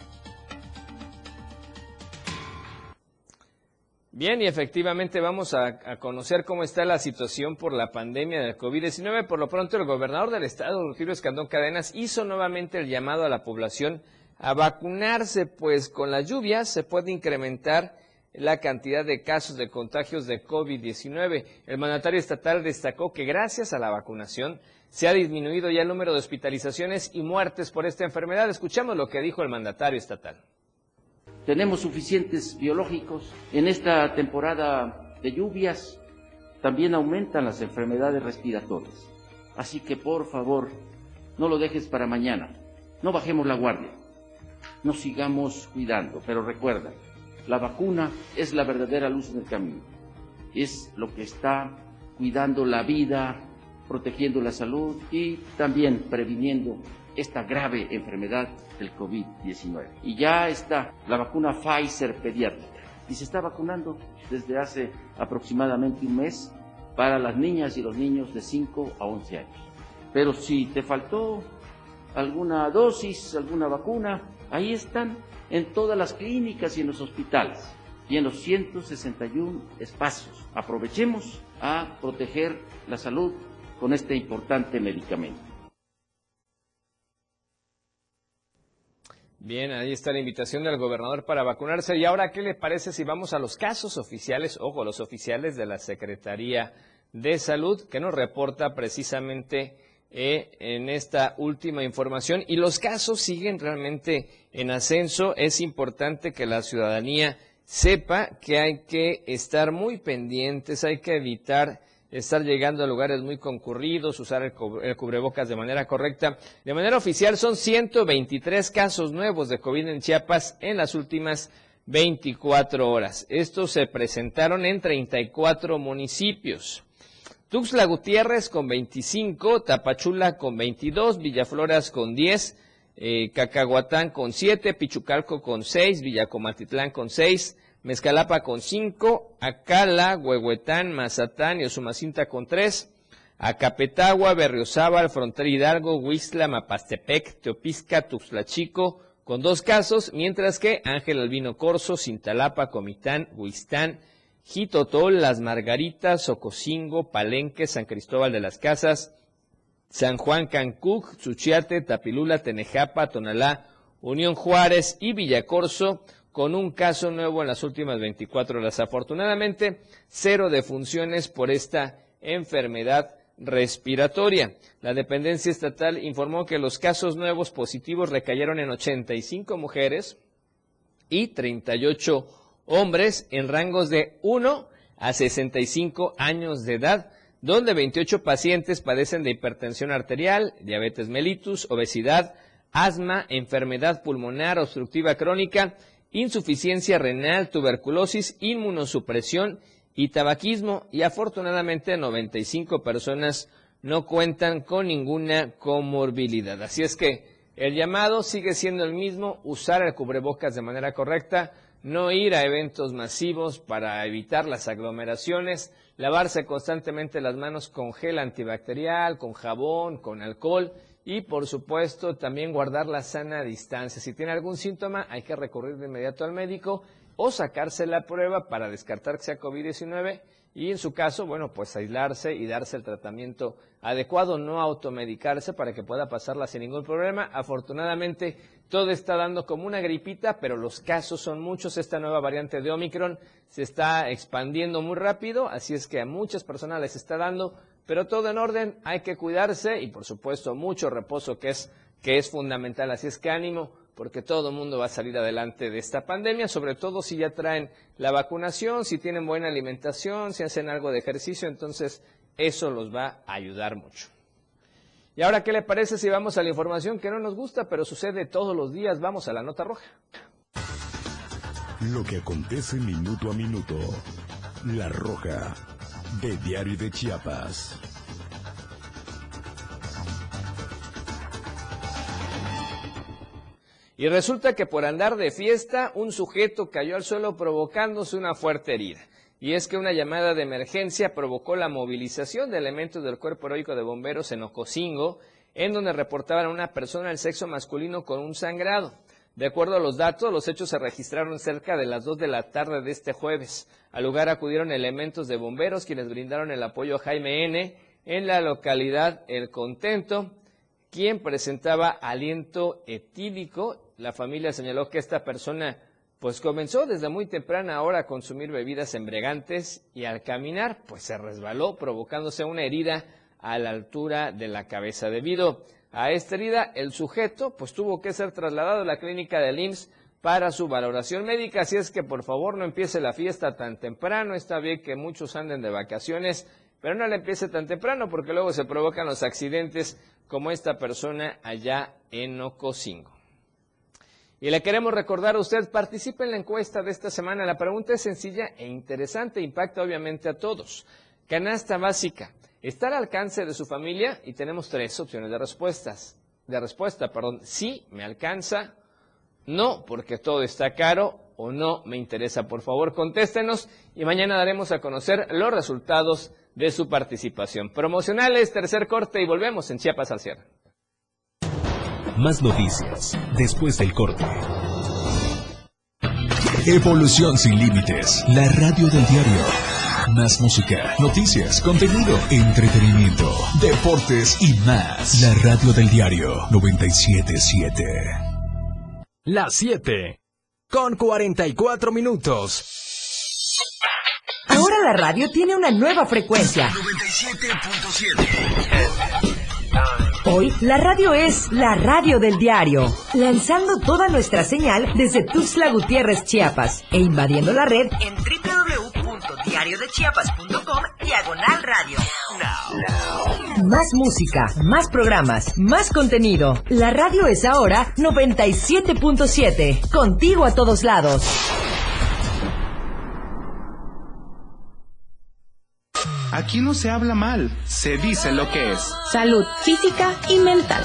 Bien, y efectivamente vamos a, conocer cómo está la situación por la pandemia del COVID-19. Por lo pronto, el gobernador del estado, Rutilio Escandón Cadenas, hizo nuevamente el llamado a la población a vacunarse, pues con las lluvias se puede incrementar la cantidad de casos de contagios de COVID-19. El mandatario estatal destacó que gracias a la vacunación se ha disminuido ya el número de hospitalizaciones y muertes por esta enfermedad. Escuchamos lo que dijo el mandatario estatal. Tenemos suficientes biológicos. En esta temporada de lluvias también aumentan las enfermedades respiratorias. Así que por favor, no lo dejes para mañana. No bajemos la guardia. Nos sigamos cuidando. Pero recuerda, la vacuna es la verdadera luz en el camino. Es lo que está cuidando la vida protegiendo la salud y también previniendo esta grave enfermedad del COVID-19. Y ya está la vacuna Pfizer pediátrica y se está vacunando desde hace aproximadamente un mes para las niñas y los niños de 5 a 11 años. Pero si te faltó alguna dosis, alguna vacuna, ahí están en todas las clínicas y en los hospitales y en los 161 espacios. Aprovechemos a proteger la salud con este importante medicamento. Bien, ahí está la invitación del gobernador para vacunarse. Y ahora, ¿qué le parece si vamos a los casos oficiales? Ojo, los oficiales de la Secretaría de Salud, que nos reporta precisamente eh, en esta última información. Y los casos siguen realmente en ascenso. Es importante que la ciudadanía sepa que hay que estar muy pendientes, hay que evitar estar llegando a lugares muy concurridos, usar el, cubrebocas de manera correcta. De manera oficial son 123 casos nuevos de COVID en Chiapas en las últimas 24 horas. Estos se presentaron en 34 municipios. Tuxtla Gutiérrez con 25, Tapachula con 22, Villafloras con 10, eh, Cacahuatán con 7, Pichucalco con 6, Villacomatitlán con 6, Mezcalapa con 5, Acala, Huehuetán, Mazatán y Osumacinta con 3, Acapetagua, Berriozábal, Frontera Hidalgo, Huizla, Mapastepec, Teopisca, Tuxtla Chico con dos casos, mientras que Ángel Albino Corso, Cintalapa, Comitán, Huistán, Jitotol, Las Margaritas, Ocosingo, Palenque, San Cristóbal de las Casas, San Juan Cancuc, Suchiate, Tapilula, Tenejapa, Tonalá, Unión Juárez y Villacorso, con un caso nuevo en las últimas 24 horas. Afortunadamente, cero defunciones por esta enfermedad respiratoria. La dependencia estatal informó que los casos nuevos positivos recayeron en 85 mujeres y 38 hombres en rangos de 1 a 65 años de edad, donde 28 pacientes padecen de hipertensión arterial, diabetes mellitus, obesidad, asma, enfermedad pulmonar obstructiva crónica, insuficiencia renal, tuberculosis, inmunosupresión y tabaquismo, y afortunadamente 95 personas no cuentan con ninguna comorbilidad. Así es que el llamado sigue siendo el mismo, usar el cubrebocas de manera correcta, no ir a eventos masivos para evitar las aglomeraciones, lavarse constantemente las manos con gel antibacterial, con jabón, con alcohol y por supuesto también guardar la sana distancia. Si tiene algún síntoma hay que recurrir de inmediato al médico o sacarse la prueba para descartar que sea COVID-19 y en su caso, bueno, pues aislarse y darse el tratamiento adecuado, no automedicarse para que pueda pasarla sin ningún problema. Afortunadamente, todo está dando como una gripita, pero los casos son muchos. Esta nueva variante de Omicron se está expandiendo muy rápido, así es que a muchas personas les está dando, pero todo en orden, hay que cuidarse y por supuesto mucho reposo que es, que es fundamental. Así es que ánimo, porque todo el mundo va a salir adelante de esta pandemia, sobre todo si ya traen la vacunación, si tienen buena alimentación, si hacen algo de ejercicio, entonces eso los va a ayudar mucho. Y ahora, ¿qué le parece si vamos a la información que no nos gusta, pero sucede todos los días? Vamos a la nota roja. Lo que acontece minuto a minuto. La roja de Diario de Chiapas. Y resulta que por andar de fiesta, un sujeto cayó al suelo provocándose una fuerte herida. Y es que una llamada de emergencia provocó la movilización de elementos del Cuerpo Heroico de Bomberos en Ocosingo, en donde reportaban a una persona del sexo masculino con un sangrado. De acuerdo a los datos, los hechos se registraron cerca de las 2 de la tarde de este jueves. Al lugar acudieron elementos de bomberos quienes brindaron el apoyo a Jaime N. en la localidad El Contento, quien presentaba aliento etílico la familia señaló que esta persona pues comenzó desde muy temprana hora a consumir bebidas embriagantes y al caminar pues se resbaló provocándose una herida a la altura de la cabeza. Debido a esta herida, el sujeto pues tuvo que ser trasladado a la clínica del IMSS para su valoración médica, así es que por favor no empiece la fiesta tan temprano, está bien que muchos anden de vacaciones, pero no la empiece tan temprano porque luego se provocan los accidentes como esta persona allá en Ocosingo. Y le queremos recordar a usted, participe en la encuesta de esta semana. La pregunta es sencilla e interesante, impacta obviamente a todos. Canasta básica, ¿está al alcance de su familia? Y tenemos tres opciones de respuestas. De respuesta, perdón, sí, me alcanza, no, porque todo está caro, o no me interesa. Por favor, contéstenos y mañana daremos a conocer los resultados de su participación. Promocionales, tercer corte y volvemos en Chiapas al cierre. Más noticias después del corte. Evolución sin límites. La radio del diario. Más música, noticias, contenido, entretenimiento, deportes y más. La radio del diario 977. las 7 con 44 minutos. Ahora la radio tiene una nueva frecuencia. 97.7. Hoy la radio es la radio del diario, lanzando toda nuestra señal desde Tuxtla Gutiérrez, Chiapas, e invadiendo la red en www.diariodechiapas.com diagonal radio. Más música, más programas, más contenido. La radio es ahora 97.7, contigo a todos lados. Aquí no se habla mal, se dice lo que es. Salud física y mental.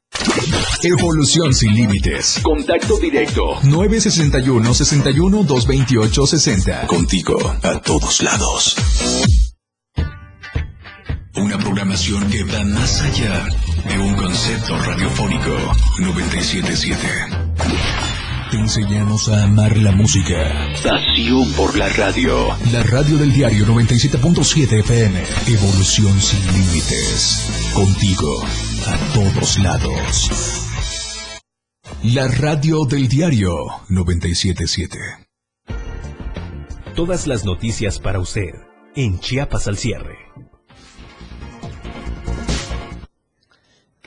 Evolución sin límites. Contacto directo. 961-61-228-60. Contigo a todos lados. Una programación que va más allá de un concepto radiofónico. 977. Te enseñamos a amar la música. Pasión por la radio. La radio del diario 97.7 FM. Evolución sin límites. Contigo a todos lados. La radio del diario 977. Todas las noticias para usted en Chiapas al cierre.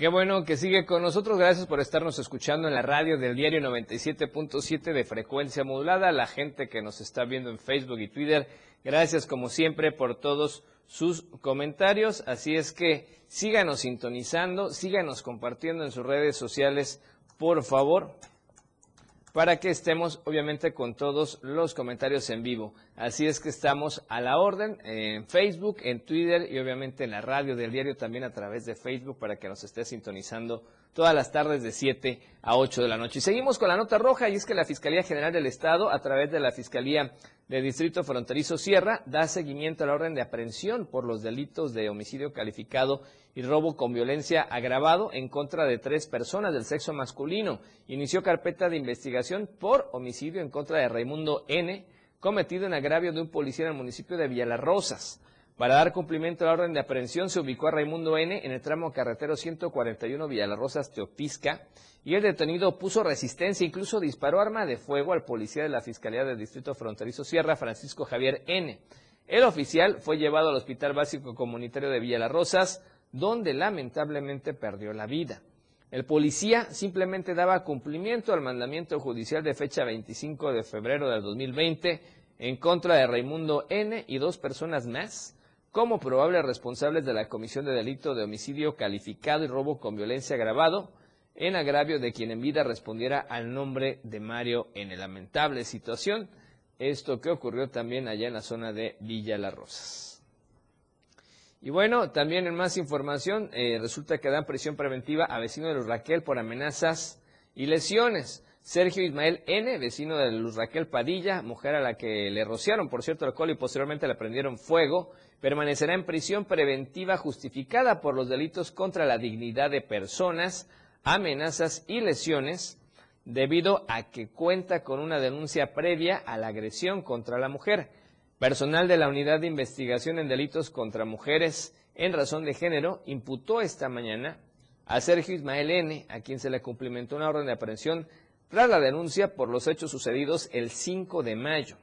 Qué bueno que sigue con nosotros. Gracias por estarnos escuchando en la radio del diario 97.7 de frecuencia modulada. La gente que nos está viendo en Facebook y Twitter, gracias como siempre por todos sus comentarios. Así es que síganos sintonizando, síganos compartiendo en sus redes sociales por favor, para que estemos obviamente con todos los comentarios en vivo. Así es que estamos a la orden en Facebook, en Twitter y obviamente en la radio del diario también a través de Facebook para que nos esté sintonizando todas las tardes de 7 a 8 de la noche. Y seguimos con la nota roja y es que la Fiscalía General del Estado a través de la Fiscalía de Distrito Fronterizo Sierra da seguimiento a la orden de aprehensión por los delitos de homicidio calificado y robo con violencia agravado en contra de tres personas del sexo masculino. Inició carpeta de investigación por homicidio en contra de Raimundo N., cometido en agravio de un policía en el municipio de Villalarrosas. Para dar cumplimiento a la orden de aprehensión se ubicó a Raimundo N. en el tramo carretero 141 Villalarrosas Teopisca y el detenido puso resistencia, incluso disparó arma de fuego al policía de la Fiscalía del Distrito Fronterizo Sierra, Francisco Javier N. El oficial fue llevado al Hospital Básico Comunitario de Villalarrosas, donde lamentablemente perdió la vida. El policía simplemente daba cumplimiento al mandamiento judicial de fecha 25 de febrero del 2020 en contra de Raimundo N. y dos personas más como probables responsables de la comisión de delito de homicidio calificado y robo con violencia agravado en agravio de quien en vida respondiera al nombre de Mario N. Lamentable situación, esto que ocurrió también allá en la zona de Villa Las Rosas. Y bueno, también en más información, eh, resulta que dan prisión preventiva a vecino de Luz Raquel por amenazas y lesiones. Sergio Ismael N., vecino de Luz Raquel Padilla, mujer a la que le rociaron, por cierto, alcohol y posteriormente le prendieron fuego, permanecerá en prisión preventiva justificada por los delitos contra la dignidad de personas, amenazas y lesiones, debido a que cuenta con una denuncia previa a la agresión contra la mujer. Personal de la Unidad de Investigación en Delitos contra Mujeres en Razón de Género imputó esta mañana a Sergio Ismael N., a quien se le cumplimentó una orden de aprehensión tras la denuncia por los hechos sucedidos el 5 de mayo.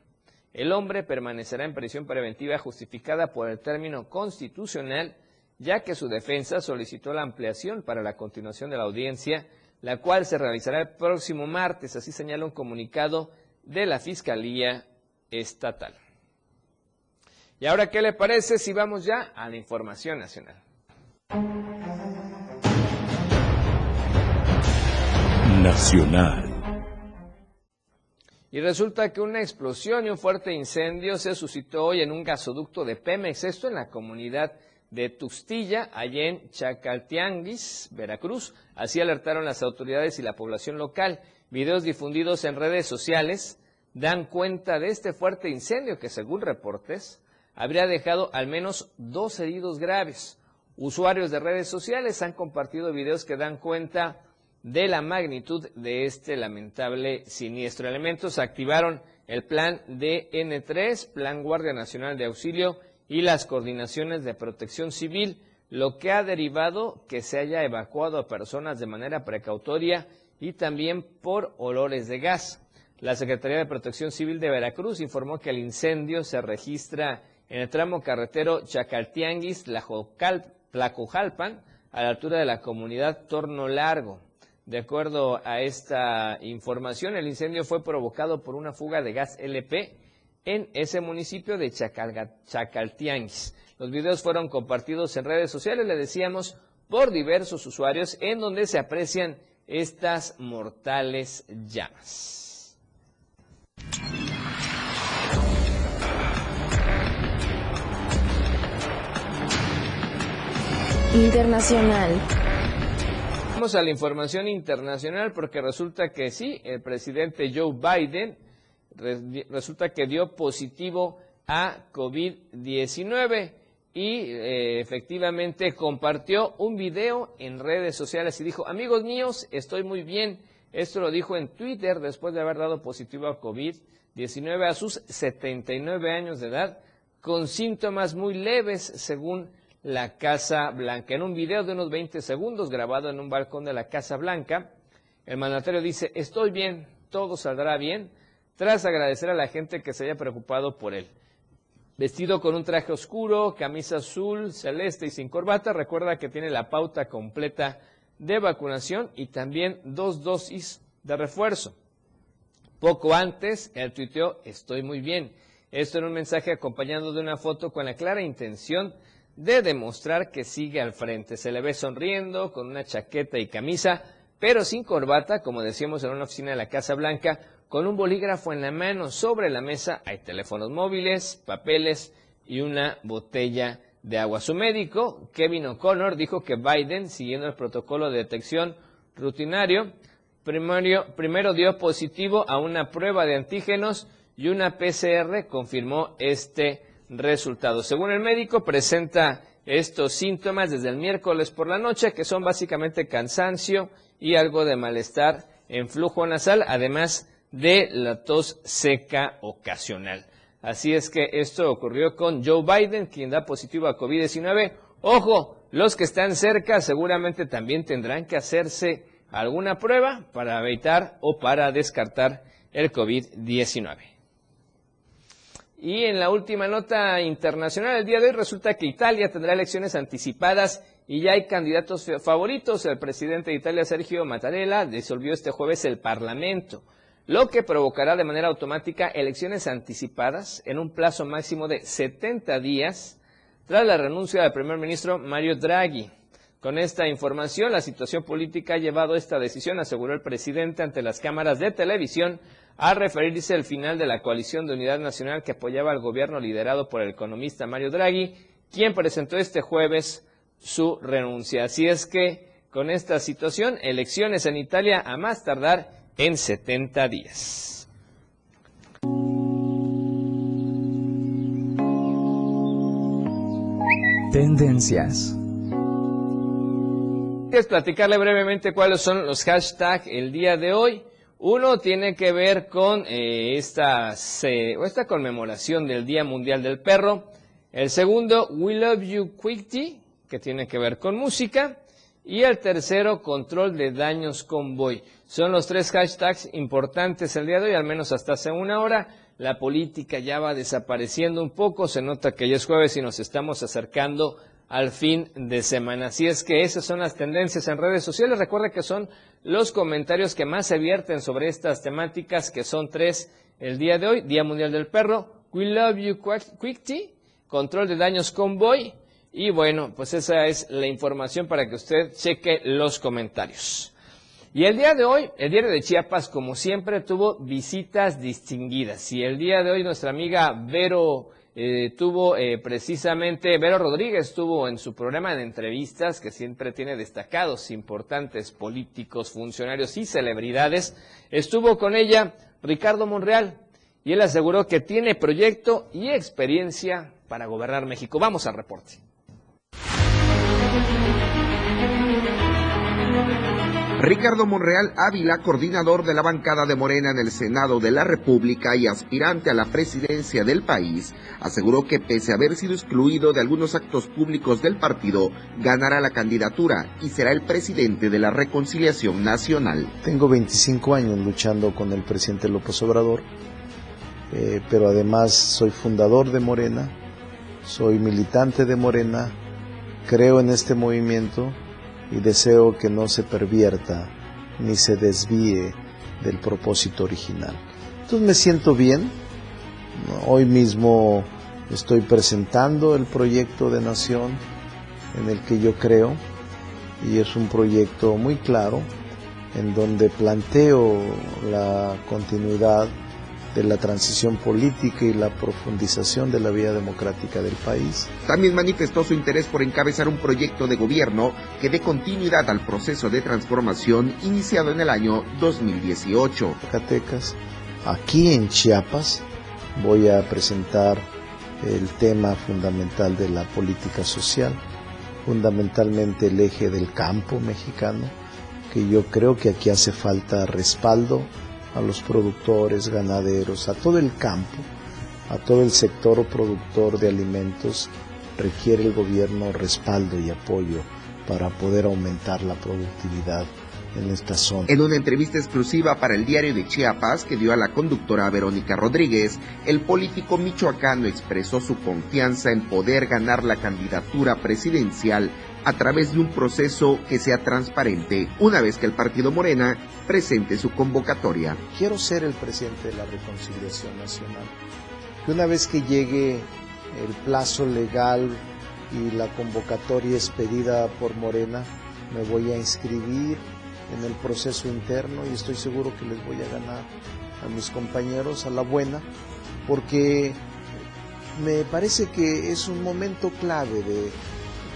El hombre permanecerá en prisión preventiva justificada por el término constitucional, ya que su defensa solicitó la ampliación para la continuación de la audiencia, la cual se realizará el próximo martes, así señala un comunicado de la Fiscalía Estatal. Y ahora, ¿qué le parece si vamos ya a la información nacional? Nacional. Y resulta que una explosión y un fuerte incendio se suscitó hoy en un gasoducto de Pemex, esto en la comunidad de Tustilla, allá en Chacaltianguis, Veracruz. Así alertaron las autoridades y la población local. Videos difundidos en redes sociales dan cuenta de este fuerte incendio que, según reportes, habría dejado al menos dos heridos graves. Usuarios de redes sociales han compartido videos que dan cuenta de la magnitud de este lamentable siniestro. Elementos activaron el plan DN3, Plan Guardia Nacional de Auxilio y las coordinaciones de protección civil, lo que ha derivado que se haya evacuado a personas de manera precautoria y también por olores de gas. La Secretaría de Protección Civil de Veracruz informó que el incendio se registra en el tramo carretero Chacaltianguis, Tlacojalpan, a la altura de la comunidad Torno Largo. De acuerdo a esta información, el incendio fue provocado por una fuga de gas LP en ese municipio de Chacaltianguis. Los videos fueron compartidos en redes sociales, le decíamos, por diversos usuarios, en donde se aprecian estas mortales llamas. Internacional a la información internacional porque resulta que sí, el presidente Joe Biden resulta que dio positivo a COVID-19 y eh, efectivamente compartió un video en redes sociales y dijo, amigos míos, estoy muy bien. Esto lo dijo en Twitter después de haber dado positivo a COVID-19 a sus 79 años de edad, con síntomas muy leves, según la Casa Blanca. En un video de unos 20 segundos grabado en un balcón de la Casa Blanca, el mandatario dice, estoy bien, todo saldrá bien, tras agradecer a la gente que se haya preocupado por él. Vestido con un traje oscuro, camisa azul, celeste y sin corbata, recuerda que tiene la pauta completa de vacunación y también dos dosis de refuerzo. Poco antes, él tuiteó, estoy muy bien. Esto en un mensaje acompañado de una foto con la clara intención de demostrar que sigue al frente. Se le ve sonriendo, con una chaqueta y camisa, pero sin corbata, como decíamos en una oficina de la Casa Blanca, con un bolígrafo en la mano. Sobre la mesa hay teléfonos móviles, papeles y una botella de agua. Su médico, Kevin O'Connor, dijo que Biden, siguiendo el protocolo de detección rutinario, primero, primero dio positivo a una prueba de antígenos y una PCR confirmó este resultados. Según el médico, presenta estos síntomas desde el miércoles por la noche, que son básicamente cansancio y algo de malestar en flujo nasal, además de la tos seca ocasional. Así es que esto ocurrió con Joe Biden, quien da positivo a COVID-19. Ojo, los que están cerca seguramente también tendrán que hacerse alguna prueba para evitar o para descartar el COVID-19. Y en la última nota internacional del día de hoy resulta que Italia tendrá elecciones anticipadas y ya hay candidatos favoritos. El presidente de Italia, Sergio Mattarella, disolvió este jueves el Parlamento, lo que provocará de manera automática elecciones anticipadas en un plazo máximo de 70 días tras la renuncia del primer ministro Mario Draghi. Con esta información, la situación política ha llevado esta decisión, aseguró el presidente ante las cámaras de televisión, a referirse al final de la coalición de unidad nacional que apoyaba al gobierno liderado por el economista Mario Draghi, quien presentó este jueves su renuncia. Así es que con esta situación, elecciones en Italia a más tardar en 70 días. Tendencias. Quiero platicarle brevemente cuáles son los hashtags el día de hoy. Uno tiene que ver con eh, esta, esta conmemoración del Día Mundial del Perro. El segundo, We Love You Quickie, que tiene que ver con música. y el tercero, control de daños convoy. Son los tres hashtags importantes el día de hoy, al menos hasta hace una hora. La política ya va desapareciendo un poco, se nota que ya es jueves y nos estamos acercando al fin de semana. Así es que esas son las tendencias en redes sociales. Recuerde que son los comentarios que más se vierten sobre estas temáticas, que son tres el día de hoy. Día Mundial del Perro, We Love You Quick Tea, Control de Daños Convoy y bueno, pues esa es la información para que usted cheque los comentarios. Y el día de hoy, el diario de Chiapas, como siempre, tuvo visitas distinguidas. Y el día de hoy nuestra amiga Vero eh, tuvo eh, precisamente, Vero Rodríguez estuvo en su programa de entrevistas, que siempre tiene destacados, importantes políticos, funcionarios y celebridades. Estuvo con ella Ricardo Monreal y él aseguró que tiene proyecto y experiencia para gobernar México. Vamos al reporte. Ricardo Monreal Ávila, coordinador de la bancada de Morena en el Senado de la República y aspirante a la presidencia del país, aseguró que pese a haber sido excluido de algunos actos públicos del partido, ganará la candidatura y será el presidente de la Reconciliación Nacional. Tengo 25 años luchando con el presidente López Obrador, eh, pero además soy fundador de Morena, soy militante de Morena, creo en este movimiento y deseo que no se pervierta ni se desvíe del propósito original. Entonces me siento bien. Hoy mismo estoy presentando el proyecto de nación en el que yo creo y es un proyecto muy claro en donde planteo la continuidad de la transición política y la profundización de la vía democrática del país. También manifestó su interés por encabezar un proyecto de gobierno que dé continuidad al proceso de transformación iniciado en el año 2018. Zacatecas, aquí en Chiapas voy a presentar el tema fundamental de la política social, fundamentalmente el eje del campo mexicano, que yo creo que aquí hace falta respaldo a los productores, ganaderos, a todo el campo, a todo el sector productor de alimentos, requiere el gobierno respaldo y apoyo para poder aumentar la productividad en esta zona. En una entrevista exclusiva para el diario de Chiapas que dio a la conductora Verónica Rodríguez, el político michoacano expresó su confianza en poder ganar la candidatura presidencial a través de un proceso que sea transparente una vez que el partido Morena presente su convocatoria. Quiero ser el presidente de la Reconciliación Nacional. Que una vez que llegue el plazo legal y la convocatoria es pedida por Morena, me voy a inscribir en el proceso interno y estoy seguro que les voy a ganar a mis compañeros a la buena, porque me parece que es un momento clave de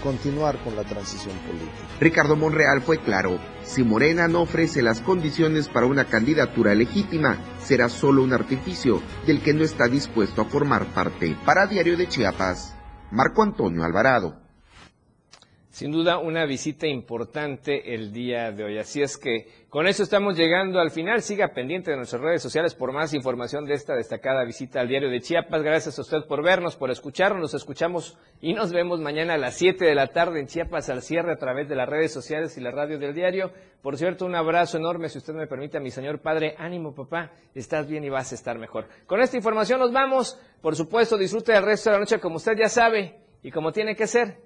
continuar con la transición política. Ricardo Monreal fue claro, si Morena no ofrece las condiciones para una candidatura legítima, será solo un artificio del que no está dispuesto a formar parte. Para Diario de Chiapas, Marco Antonio Alvarado. Sin duda una visita importante el día de hoy. Así es que con eso estamos llegando al final. Siga pendiente de nuestras redes sociales por más información de esta destacada visita al diario de Chiapas. Gracias a usted por vernos, por escucharnos. Nos escuchamos y nos vemos mañana a las 7 de la tarde en Chiapas al cierre a través de las redes sociales y la radio del diario. Por cierto, un abrazo enorme, si usted me permite, mi señor padre. Ánimo, papá. Estás bien y vas a estar mejor. Con esta información nos vamos. Por supuesto, disfrute el resto de la noche como usted ya sabe y como tiene que ser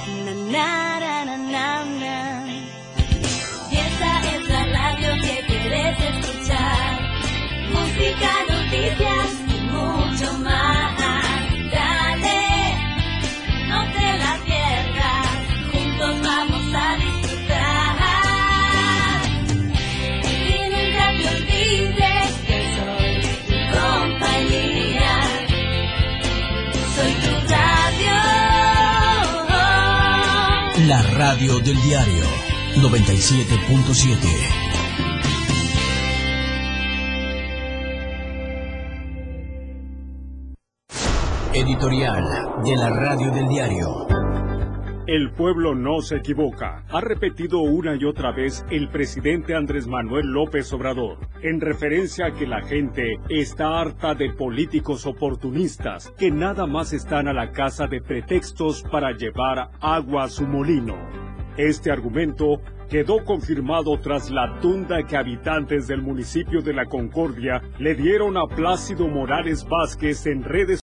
Noticias y mucho más. Dale, no te la pierdas, juntos vamos a disfrutar. Nunca te olvides que soy tu compañía, soy tu radio. La radio del diario 97.7. Editorial de la Radio del Diario. El pueblo no se equivoca, ha repetido una y otra vez el presidente Andrés Manuel López Obrador, en referencia a que la gente está harta de políticos oportunistas que nada más están a la casa de pretextos para llevar agua a su molino. Este argumento quedó confirmado tras la tunda que habitantes del municipio de La Concordia le dieron a Plácido Morales Vázquez en redes